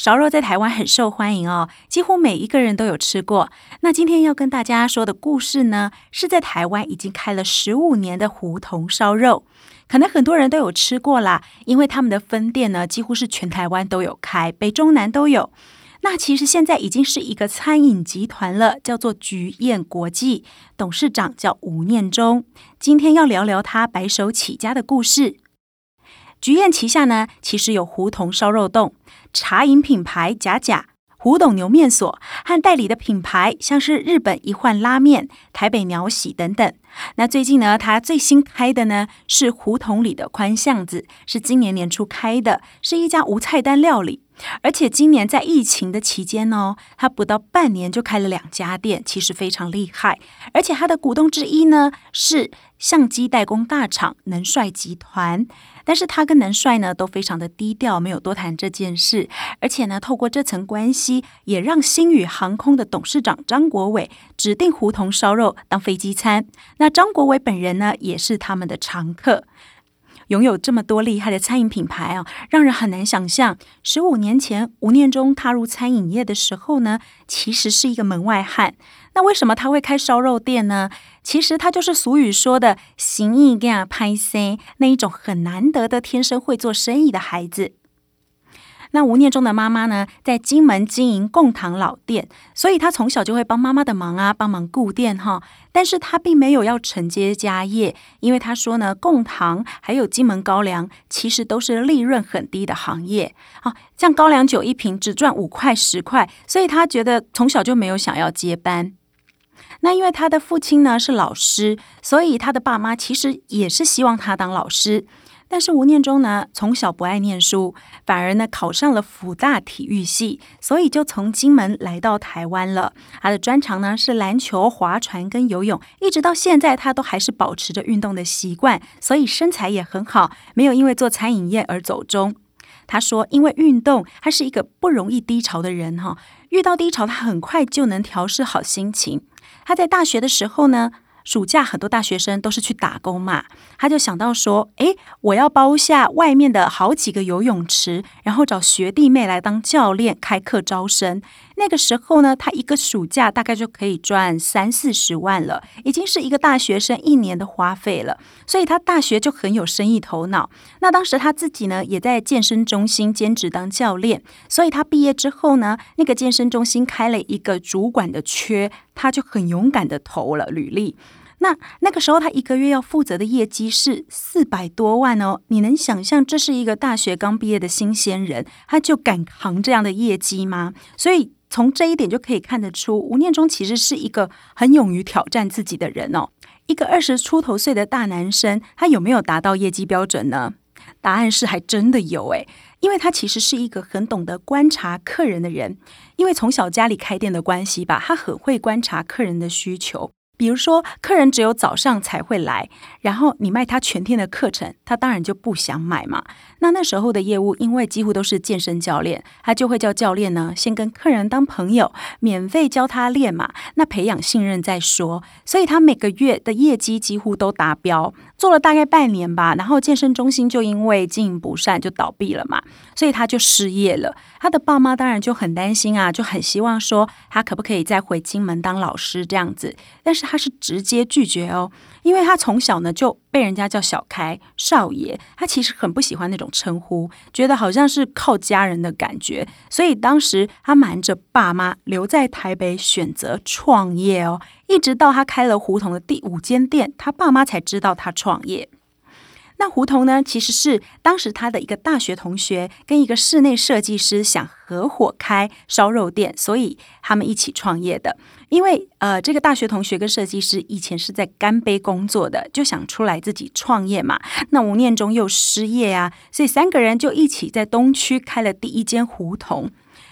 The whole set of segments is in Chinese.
烧肉在台湾很受欢迎哦，几乎每一个人都有吃过。那今天要跟大家说的故事呢，是在台湾已经开了十五年的胡同烧肉，可能很多人都有吃过啦，因为他们的分店呢几乎是全台湾都有开，北中南都有。那其实现在已经是一个餐饮集团了，叫做菊宴国际，董事长叫吴念中。今天要聊聊他白手起家的故事。菊宴旗下呢，其实有胡同烧肉冻、茶饮品牌贾贾、胡董牛面所和代理的品牌，像是日本一换拉面、台北鸟喜等等。那最近呢，它最新开的呢是胡同里的宽巷子，是今年年初开的，是一家无菜单料理。而且今年在疫情的期间哦，他不到半年就开了两家店，其实非常厉害。而且他的股东之一呢是相机代工大厂能帅集团，但是他跟能帅呢都非常的低调，没有多谈这件事。而且呢，透过这层关系，也让星宇航空的董事长张国伟指定胡同烧肉当飞机餐。那张国伟本人呢，也是他们的常客。拥有这么多厉害的餐饮品牌啊，让人很难想象，十五年前吴念中踏入餐饮业的时候呢，其实是一个门外汉。那为什么他会开烧肉店呢？其实他就是俗语说的“行义干拍 C”，” 那一种很难得的天生会做生意的孩子。那吴念中的妈妈呢，在金门经营贡糖老店，所以他从小就会帮妈妈的忙啊，帮忙顾店哈。但是他并没有要承接家业，因为他说呢，贡糖还有金门高粱其实都是利润很低的行业啊，像高粱酒一瓶只赚五块十块，所以他觉得从小就没有想要接班。那因为他的父亲呢是老师，所以他的爸妈其实也是希望他当老师。但是吴念中呢，从小不爱念书，反而呢考上了辅大体育系，所以就从金门来到台湾了。他的专长呢是篮球、划船跟游泳，一直到现在他都还是保持着运动的习惯，所以身材也很好，没有因为做餐饮业而走中。他说，因为运动，他是一个不容易低潮的人哈，遇到低潮他很快就能调试好心情。他在大学的时候呢。暑假很多大学生都是去打工嘛，他就想到说：“诶，我要包下外面的好几个游泳池，然后找学弟妹来当教练，开课招生。那个时候呢，他一个暑假大概就可以赚三四十万了，已经是一个大学生一年的花费了。所以他大学就很有生意头脑。那当时他自己呢，也在健身中心兼职当教练。所以他毕业之后呢，那个健身中心开了一个主管的缺。”他就很勇敢的投了履历，那那个时候他一个月要负责的业绩是四百多万哦，你能想象这是一个大学刚毕业的新鲜人，他就敢扛这样的业绩吗？所以从这一点就可以看得出，吴念中其实是一个很勇于挑战自己的人哦。一个二十出头岁的大男生，他有没有达到业绩标准呢？答案是还真的有诶。因为他其实是一个很懂得观察客人的人，因为从小家里开店的关系吧，他很会观察客人的需求。比如说，客人只有早上才会来，然后你卖他全天的课程，他当然就不想买嘛。那那时候的业务，因为几乎都是健身教练，他就会叫教练呢，先跟客人当朋友，免费教他练嘛，那培养信任再说。所以他每个月的业绩几乎都达标，做了大概半年吧，然后健身中心就因为经营不善就倒闭了嘛，所以他就失业了。他的爸妈当然就很担心啊，就很希望说他可不可以再回金门当老师这样子，但是他是直接拒绝哦，因为他从小呢就被人家叫小开少爷，他其实很不喜欢那种称呼，觉得好像是靠家人的感觉，所以当时他瞒着爸妈留在台北选择创业哦，一直到他开了胡同的第五间店，他爸妈才知道他创业。那胡同呢，其实是当时他的一个大学同学跟一个室内设计师想合伙开烧肉店，所以他们一起创业的。因为呃，这个大学同学跟设计师以前是在干杯工作的，就想出来自己创业嘛。那吴念中又失业啊，所以三个人就一起在东区开了第一间胡同。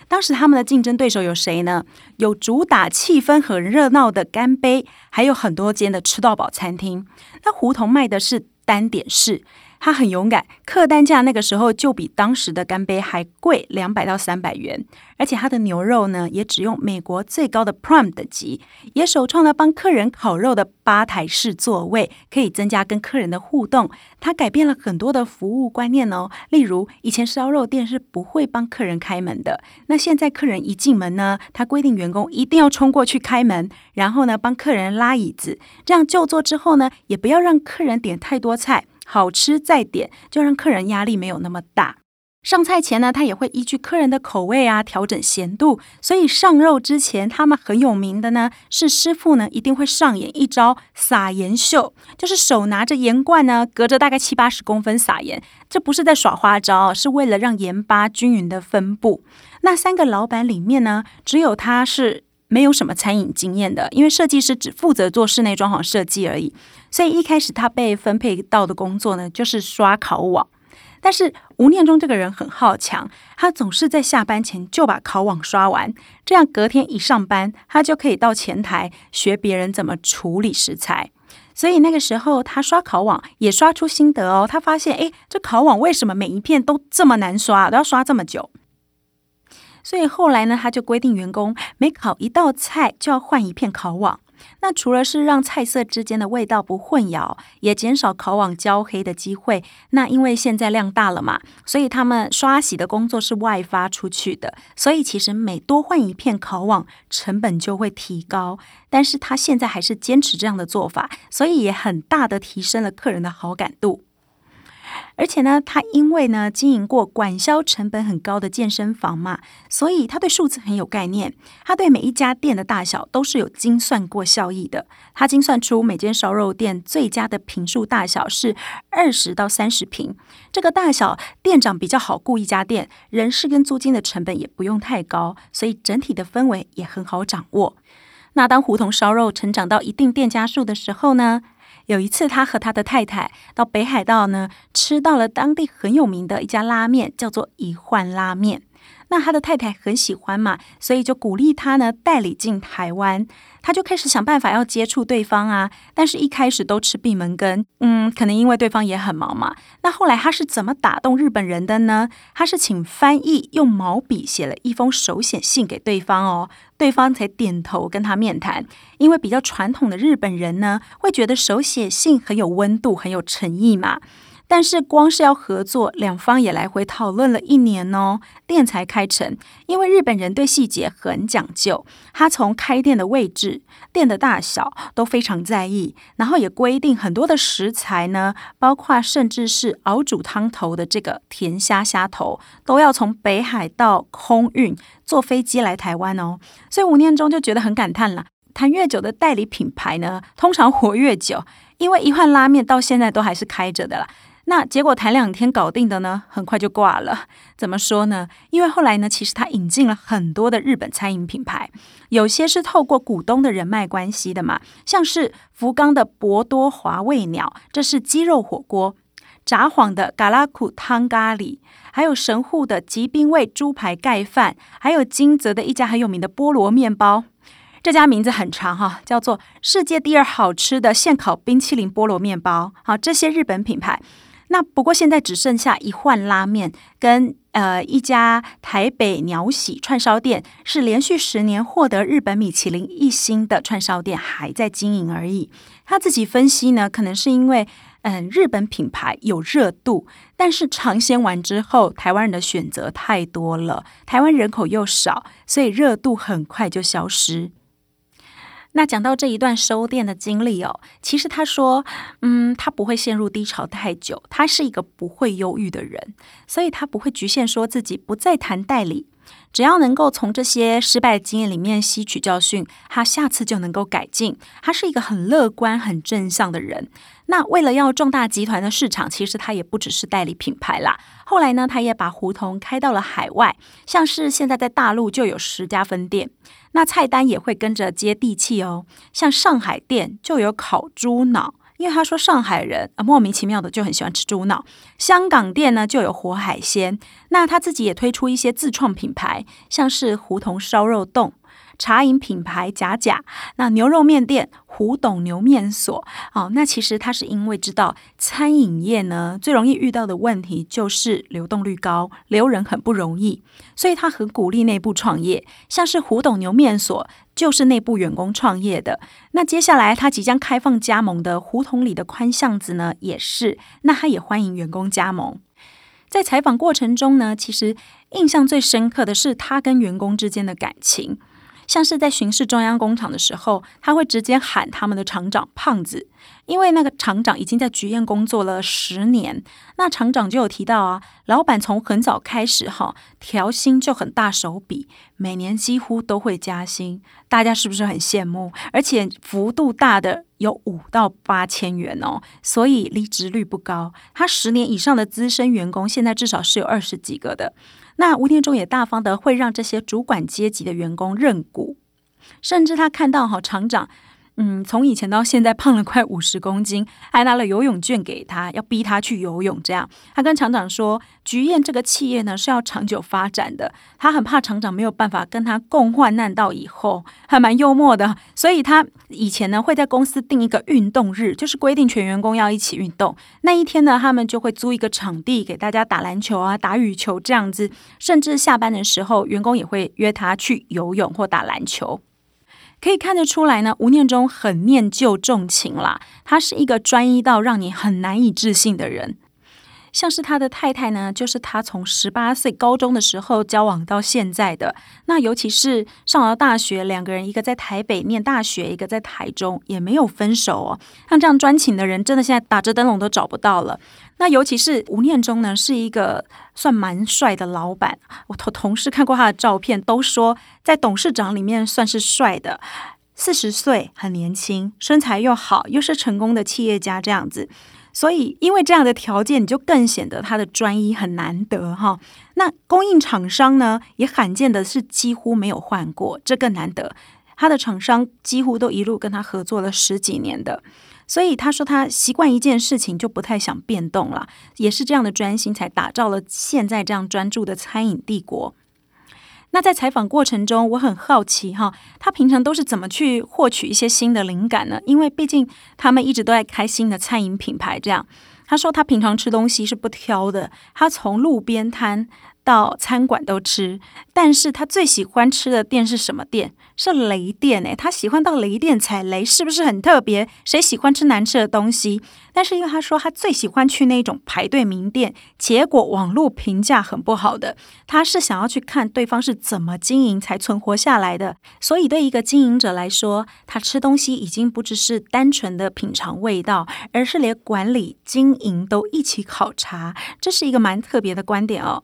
当时他们的竞争对手有谁呢？有主打气氛很热闹的干杯，还有很多间的吃到饱餐厅。那胡同卖的是单点式。他很勇敢，客单价那个时候就比当时的干杯还贵两百到三百元，而且他的牛肉呢也只用美国最高的 Prime 等级，也首创了帮客人烤肉的吧台式座位，可以增加跟客人的互动。他改变了很多的服务观念哦，例如以前烧肉店是不会帮客人开门的，那现在客人一进门呢，他规定员工一定要冲过去开门，然后呢帮客人拉椅子，这样就座之后呢，也不要让客人点太多菜。好吃再点，就让客人压力没有那么大。上菜前呢，他也会依据客人的口味啊调整咸度。所以上肉之前，他们很有名的呢是师傅呢一定会上演一招撒盐秀，就是手拿着盐罐呢，隔着大概七八十公分撒盐。这不是在耍花招，是为了让盐巴均匀的分布。那三个老板里面呢，只有他是。没有什么餐饮经验的，因为设计师只负责做室内装潢设计而已，所以一开始他被分配到的工作呢，就是刷烤网。但是吴念中这个人很好强，他总是在下班前就把烤网刷完，这样隔天一上班，他就可以到前台学别人怎么处理食材。所以那个时候他刷烤网也刷出心得哦，他发现诶，这烤网为什么每一片都这么难刷，都要刷这么久？所以后来呢，他就规定员工每烤一道菜就要换一片烤网。那除了是让菜色之间的味道不混淆，也减少烤网焦黑的机会。那因为现在量大了嘛，所以他们刷洗的工作是外发出去的。所以其实每多换一片烤网，成本就会提高。但是他现在还是坚持这样的做法，所以也很大的提升了客人的好感度。而且呢，他因为呢经营过管销成本很高的健身房嘛，所以他对数字很有概念。他对每一家店的大小都是有精算过效益的。他精算出每间烧肉店最佳的平数大小是二十到三十平，这个大小店长比较好雇一家店，人事跟租金的成本也不用太高，所以整体的氛围也很好掌握。那当胡同烧肉成长到一定店家数的时候呢？有一次，他和他的太太到北海道呢，吃到了当地很有名的一家拉面，叫做一换拉面。那他的太太很喜欢嘛，所以就鼓励他呢代理进台湾。他就开始想办法要接触对方啊，但是一开始都吃闭门羹。嗯，可能因为对方也很忙嘛。那后来他是怎么打动日本人的呢？他是请翻译用毛笔写了一封手写信给对方哦，对方才点头跟他面谈。因为比较传统的日本人呢，会觉得手写信很有温度，很有诚意嘛。但是光是要合作，两方也来回讨论了一年哦，店才开成。因为日本人对细节很讲究，他从开店的位置、店的大小都非常在意，然后也规定很多的食材呢，包括甚至是熬煮汤头的这个甜虾虾头，都要从北海道空运，坐飞机来台湾哦。所以吴念中就觉得很感叹了，谈越久的代理品牌呢，通常活越久，因为一换拉面到现在都还是开着的啦。那结果谈两天搞定的呢，很快就挂了。怎么说呢？因为后来呢，其实他引进了很多的日本餐饮品牌，有些是透过股东的人脉关系的嘛，像是福冈的博多华味鸟，这是鸡肉火锅；札幌的嘎拉库汤咖喱，还有神户的吉兵卫猪排盖饭，还有金泽的一家很有名的菠萝面包。这家名字很长哈，叫做世界第二好吃的现烤冰淇淋菠萝面包。好，这些日本品牌。那不过现在只剩下一换拉面跟呃一家台北鸟喜串烧店是连续十年获得日本米其林一星的串烧店还在经营而已。他自己分析呢，可能是因为嗯日本品牌有热度，但是尝鲜完之后，台湾人的选择太多了，台湾人口又少，所以热度很快就消失。那讲到这一段收店的经历哦，其实他说，嗯，他不会陷入低潮太久，他是一个不会忧郁的人，所以他不会局限说自己不再谈代理，只要能够从这些失败经验里面吸取教训，他下次就能够改进。他是一个很乐观、很正向的人。那为了要壮大集团的市场，其实他也不只是代理品牌啦。后来呢，他也把胡同开到了海外，像是现在在大陆就有十家分店。那菜单也会跟着接地气哦，像上海店就有烤猪脑、因为他说上海人啊莫名其妙的就很喜欢吃猪脑，香港店呢就有活海鲜，那他自己也推出一些自创品牌，像是胡同烧肉冻。茶饮品牌假假，那牛肉面店胡董牛面所，哦，那其实他是因为知道餐饮业呢最容易遇到的问题就是流动率高，留人很不容易，所以他很鼓励内部创业，像是胡董牛面所就是内部员工创业的。那接下来他即将开放加盟的胡同里的宽巷子呢，也是，那他也欢迎员工加盟。在采访过程中呢，其实印象最深刻的是他跟员工之间的感情。像是在巡视中央工厂的时候，他会直接喊他们的厂长胖子，因为那个厂长已经在菊宴工作了十年。那厂长就有提到啊，老板从很早开始哈调薪就很大手笔，每年几乎都会加薪，大家是不是很羡慕？而且幅度大的有五到八千元哦，所以离职率不高。他十年以上的资深员工，现在至少是有二十几个的。那吴天中也大方的会让这些主管阶级的员工认股，甚至他看到哈厂长。嗯，从以前到现在胖了快五十公斤，还拿了游泳券给他，要逼他去游泳。这样，他跟厂长说，菊燕这个企业呢是要长久发展的，他很怕厂长没有办法跟他共患难到以后，还蛮幽默的。所以他以前呢会在公司定一个运动日，就是规定全员工要一起运动。那一天呢，他们就会租一个场地给大家打篮球啊、打羽球这样子，甚至下班的时候，员工也会约他去游泳或打篮球。可以看得出来呢，吴念中很念旧重情啦，他是一个专一到让你很难以置信的人。像是他的太太呢，就是他从十八岁高中的时候交往到现在的。那尤其是上了大学，两个人一个在台北念大学，一个在台中，也没有分手哦。像这样专情的人，真的现在打着灯笼都找不到了。那尤其是吴念中呢，是一个算蛮帅的老板。我同同事看过他的照片，都说在董事长里面算是帅的。四十岁很年轻，身材又好，又是成功的企业家，这样子。所以，因为这样的条件，你就更显得他的专一很难得哈。那供应厂商呢，也罕见的是几乎没有换过，这更难得。他的厂商几乎都一路跟他合作了十几年的，所以他说他习惯一件事情就不太想变动了，也是这样的专心才打造了现在这样专注的餐饮帝国。那在采访过程中，我很好奇哈，他平常都是怎么去获取一些新的灵感呢？因为毕竟他们一直都在开新的餐饮品牌，这样。他说他平常吃东西是不挑的，他从路边摊。到餐馆都吃，但是他最喜欢吃的店是什么店？是雷店诶，他喜欢到雷店踩雷，是不是很特别？谁喜欢吃难吃的东西？但是因为他说他最喜欢去那种排队名店，结果网络评价很不好的，他是想要去看对方是怎么经营才存活下来的。所以对一个经营者来说，他吃东西已经不只是单纯的品尝味道，而是连管理经营都一起考察，这是一个蛮特别的观点哦。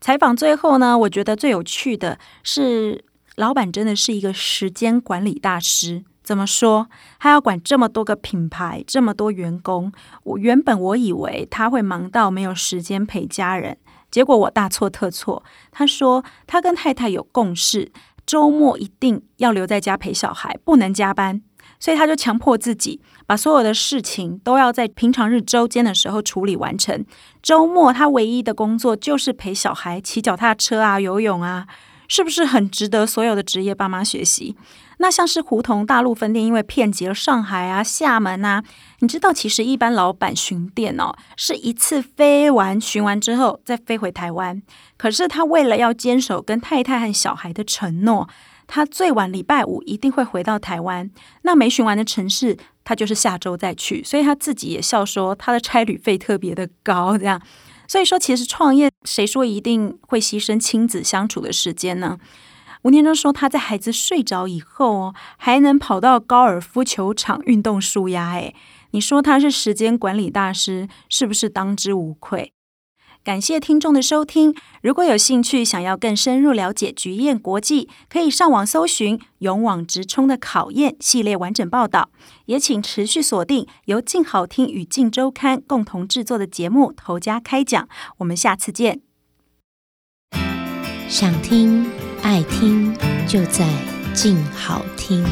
采访最后呢，我觉得最有趣的是，老板真的是一个时间管理大师。怎么说？他要管这么多个品牌，这么多员工。我原本我以为他会忙到没有时间陪家人，结果我大错特错。他说他跟太太有共识，周末一定要留在家陪小孩，不能加班。所以他就强迫自己，把所有的事情都要在平常日周间的时候处理完成。周末他唯一的工作就是陪小孩骑脚踏车啊、游泳啊，是不是很值得所有的职业爸妈学习？那像是胡同大陆分店，因为遍及了上海啊、厦门啊，你知道，其实一般老板巡店哦，是一次飞完巡完之后再飞回台湾。可是他为了要坚守跟太太和小孩的承诺。他最晚礼拜五一定会回到台湾，那没巡完的城市，他就是下周再去。所以他自己也笑说，他的差旅费特别的高。这样，所以说其实创业，谁说一定会牺牲亲子相处的时间呢？吴念中说，他在孩子睡着以后哦，还能跑到高尔夫球场运动舒压。诶，你说他是时间管理大师，是不是当之无愧？感谢听众的收听。如果有兴趣，想要更深入了解菊燕国际，可以上网搜寻“勇往直冲的考验”系列完整报道。也请持续锁定由静好听与静周刊共同制作的节目《头家开讲》。我们下次见。想听爱听，就在静好听。